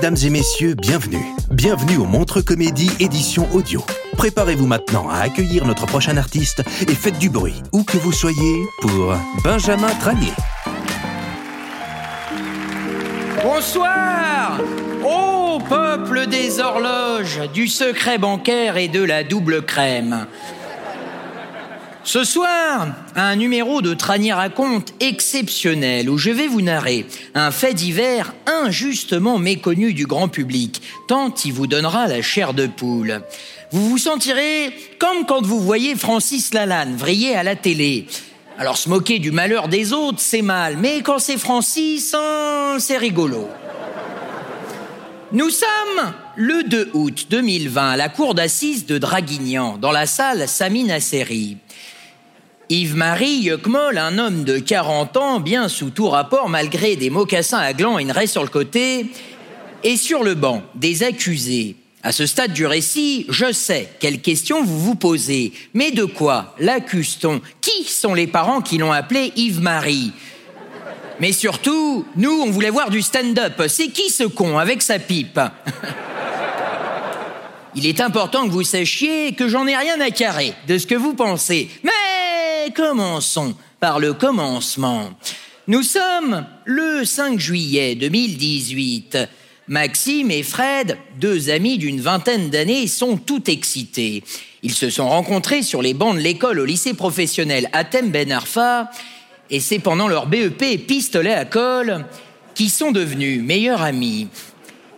Mesdames et messieurs, bienvenue. Bienvenue au Montre Comédie édition audio. Préparez-vous maintenant à accueillir notre prochain artiste et faites du bruit, où que vous soyez, pour Benjamin Tranier. Bonsoir Ô peuple des horloges, du secret bancaire et de la double crème. Ce soir, un numéro de Tranier raconte exceptionnel où je vais vous narrer un fait divers injustement méconnu du grand public, tant il vous donnera la chair de poule. Vous vous sentirez comme quand vous voyez Francis Lalanne vriller à la télé. Alors se moquer du malheur des autres, c'est mal, mais quand c'est Francis, hein, c'est rigolo. Nous sommes le 2 août 2020 à la cour d'assises de Draguignan, dans la salle Samina Nasseri. Yves-Marie Yuckmoll, un homme de 40 ans, bien sous tout rapport, malgré des mocassins à gland et une raie sur le côté, est sur le banc des accusés. À ce stade du récit, je sais quelles questions vous vous posez. Mais de quoi l'accuse-t-on? Qui sont les parents qui l'ont appelé Yves-Marie? Mais surtout, nous, on voulait voir du stand-up. C'est qui ce con avec sa pipe? Il est important que vous sachiez que j'en ai rien à carrer de ce que vous pensez. Commençons par le commencement. Nous sommes le 5 juillet 2018. Maxime et Fred, deux amis d'une vingtaine d'années, sont tout excités. Ils se sont rencontrés sur les bancs de l'école au lycée professionnel Atem Ben Arfa, et c'est pendant leur BEP pistolet à colle qu'ils sont devenus meilleurs amis.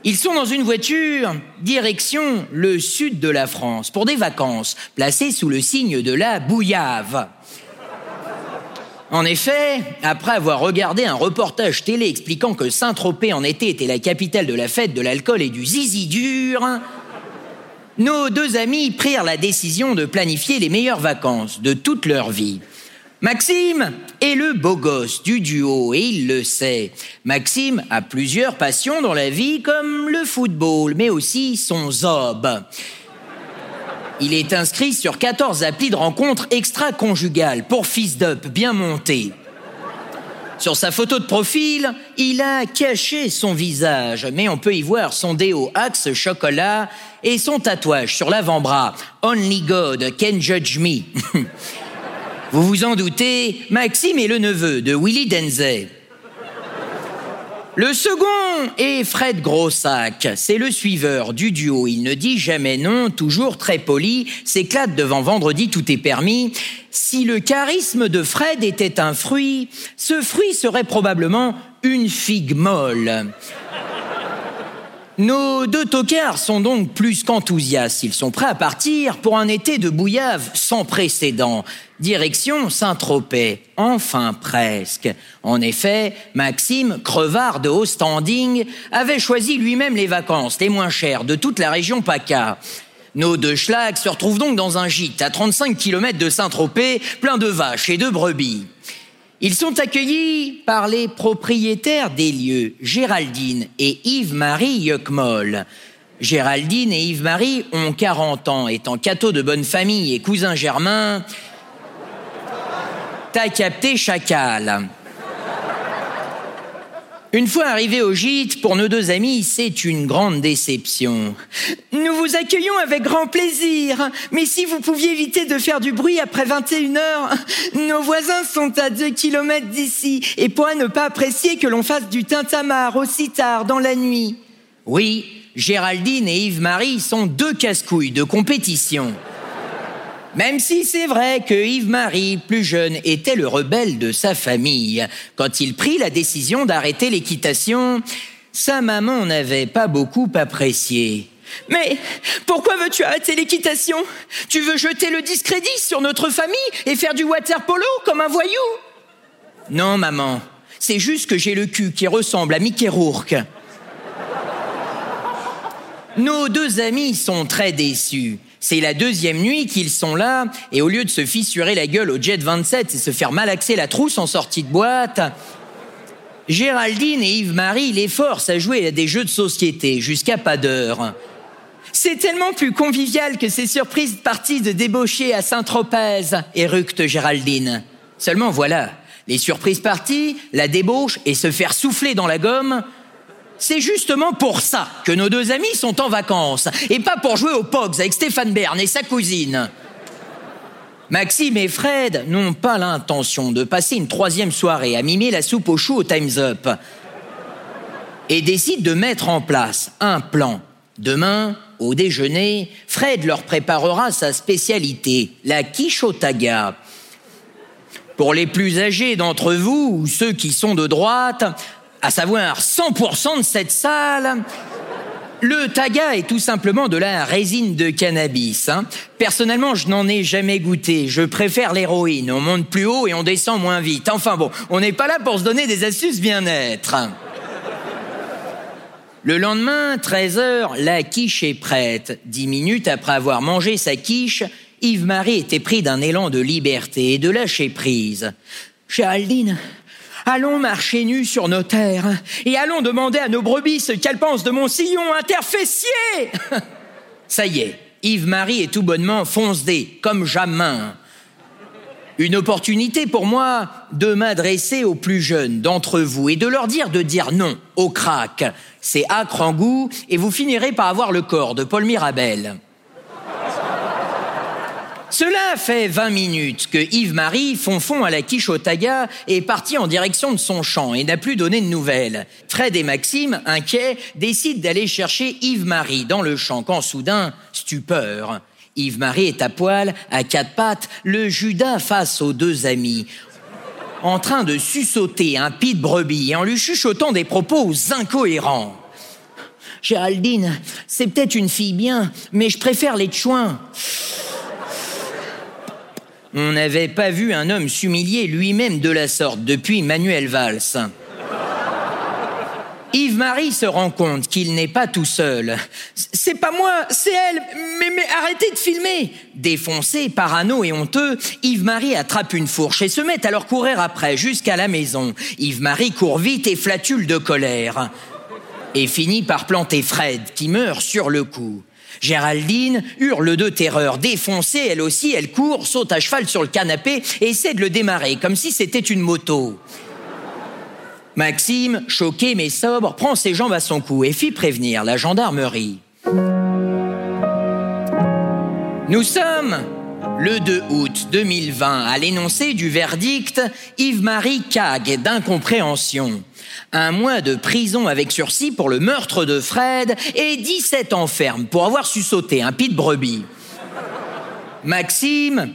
Ils sont dans une voiture, direction le sud de la France, pour des vacances, placées sous le signe de la bouillave. En effet, après avoir regardé un reportage télé expliquant que Saint-Tropez en été était la capitale de la fête de l'alcool et du zizi dur, nos deux amis prirent la décision de planifier les meilleures vacances de toute leur vie. Maxime est le beau gosse du duo et il le sait. Maxime a plusieurs passions dans la vie comme le football, mais aussi son zob. Il est inscrit sur 14 applis de rencontres extra-conjugales pour fils d'up bien monté. Sur sa photo de profil, il a caché son visage, mais on peut y voir son déo axe chocolat et son tatouage sur l'avant-bras. Only God can judge me. vous vous en doutez, Maxime est le neveu de Willy Denzey. Le second est Fred Grossac. C'est le suiveur du duo. Il ne dit jamais non, toujours très poli, s'éclate devant vendredi, tout est permis. Si le charisme de Fred était un fruit, ce fruit serait probablement une figue molle. Nos deux tocards sont donc plus qu'enthousiastes. Ils sont prêts à partir pour un été de bouillave sans précédent. Direction Saint-Tropez. Enfin presque. En effet, Maxime, crevard de haut standing, avait choisi lui-même les vacances les moins chères de toute la région PACA. Nos deux schlags se retrouvent donc dans un gîte à 35 km de Saint-Tropez, plein de vaches et de brebis. Ils sont accueillis par les propriétaires des lieux, Géraldine et Yves-Marie Yuckmoll. Géraldine et Yves-Marie ont 40 ans, étant cateaux de bonne famille et cousins germains. T'as capté chacal. Une fois arrivés au gîte, pour nos deux amis, c'est une grande déception. Nous vous accueillons avec grand plaisir, mais si vous pouviez éviter de faire du bruit après 21 heures, nos voisins sont à deux kilomètres d'ici et pourraient ne pas apprécier que l'on fasse du tintamarre aussi tard dans la nuit. Oui, Géraldine et Yves-Marie sont deux casse-couilles de compétition. Même si c'est vrai que Yves-Marie, plus jeune, était le rebelle de sa famille. Quand il prit la décision d'arrêter l'équitation, sa maman n'avait pas beaucoup apprécié. Mais pourquoi veux-tu arrêter l'équitation? Tu veux jeter le discrédit sur notre famille et faire du water polo comme un voyou? Non, maman. C'est juste que j'ai le cul qui ressemble à Mickey Rourke. Nos deux amis sont très déçus. C'est la deuxième nuit qu'ils sont là, et au lieu de se fissurer la gueule au Jet 27 et se faire malaxer la trousse en sortie de boîte, Géraldine et Yves-Marie les forcent à jouer à des jeux de société jusqu'à pas d'heure. C'est tellement plus convivial que ces surprises parties de débaucher à Saint-Tropez, éructe Géraldine. Seulement voilà, les surprises parties, la débauche et se faire souffler dans la gomme, c'est justement pour ça que nos deux amis sont en vacances, et pas pour jouer aux Pogs avec Stéphane Bern et sa cousine. Maxime et Fred n'ont pas l'intention de passer une troisième soirée à mimer la soupe aux choux au Time's Up et décident de mettre en place un plan. Demain, au déjeuner, Fred leur préparera sa spécialité, la quiche au taga. Pour les plus âgés d'entre vous ou ceux qui sont de droite, à savoir 100% de cette salle. Le taga est tout simplement de la résine de cannabis. Hein. Personnellement, je n'en ai jamais goûté. Je préfère l'héroïne. On monte plus haut et on descend moins vite. Enfin bon, on n'est pas là pour se donner des astuces bien-être. Le lendemain, 13h, la quiche est prête. Dix minutes après avoir mangé sa quiche, Yves-Marie était pris d'un élan de liberté et de lâcher prise. Géraldine, Allons marcher nus sur nos terres et allons demander à nos brebis ce qu'elles pensent de mon sillon interfessier. Ça y est, Yves-Marie est tout bonnement foncé, comme jamais. Une opportunité pour moi de m'adresser aux plus jeunes d'entre vous et de leur dire de dire non au crack. C'est acre en goût et vous finirez par avoir le corps de Paul Mirabel. Cela fait 20 minutes que Yves-Marie, fond à la quiche au est parti en direction de son champ et n'a plus donné de nouvelles. Fred et Maxime, inquiets, décident d'aller chercher Yves-Marie dans le champ quand soudain, stupeur. Yves-Marie est à poil, à quatre pattes, le Judas face aux deux amis, en train de sussauter un pit de brebis en lui chuchotant des propos incohérents. Géraldine, c'est peut-être une fille bien, mais je préfère les chouins. On n'avait pas vu un homme s'humilier lui-même de la sorte depuis Manuel Valls. Yves-Marie se rend compte qu'il n'est pas tout seul. C'est pas moi, c'est elle. Mais, arrêtez de filmer. Défoncé, parano et honteux, Yves-Marie attrape une fourche et se met à courir après jusqu'à la maison. Yves-Marie court vite et flatule de colère. Et finit par planter Fred, qui meurt sur le coup. Géraldine hurle de terreur, défoncée, elle aussi, elle court, saute à cheval sur le canapé et essaie de le démarrer, comme si c'était une moto. Maxime, choqué mais sobre, prend ses jambes à son cou et fit prévenir la gendarmerie. Nous sommes le 2 août 2020 à l'énoncé du verdict Yves-Marie Cag d'incompréhension un mois de prison avec sursis pour le meurtre de Fred et 17 ans ferme pour avoir su sauter un pit brebis. Maxime,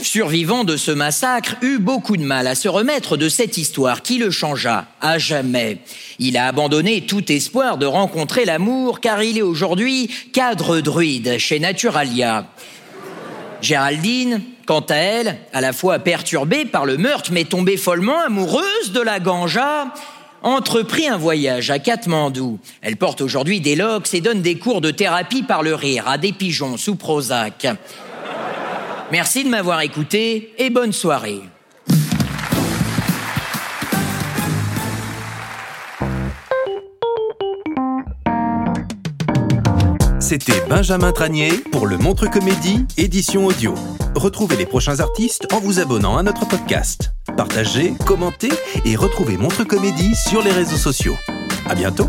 survivant de ce massacre, eut beaucoup de mal à se remettre de cette histoire qui le changea à jamais. Il a abandonné tout espoir de rencontrer l'amour car il est aujourd'hui cadre druide chez Naturalia. Géraldine, quant à elle, à la fois perturbée par le meurtre mais tombée follement amoureuse de la ganja, entreprit un voyage à Katmandou. Elle porte aujourd'hui des locks et donne des cours de thérapie par le rire à des pigeons sous Prozac. Merci de m'avoir écouté et bonne soirée. C'était Benjamin Tranier pour le Montre Comédie, édition audio. Retrouvez les prochains artistes en vous abonnant à notre podcast. partagez, commentez et retrouvez Montre Comédie sur les réseaux sociaux. À bientôt.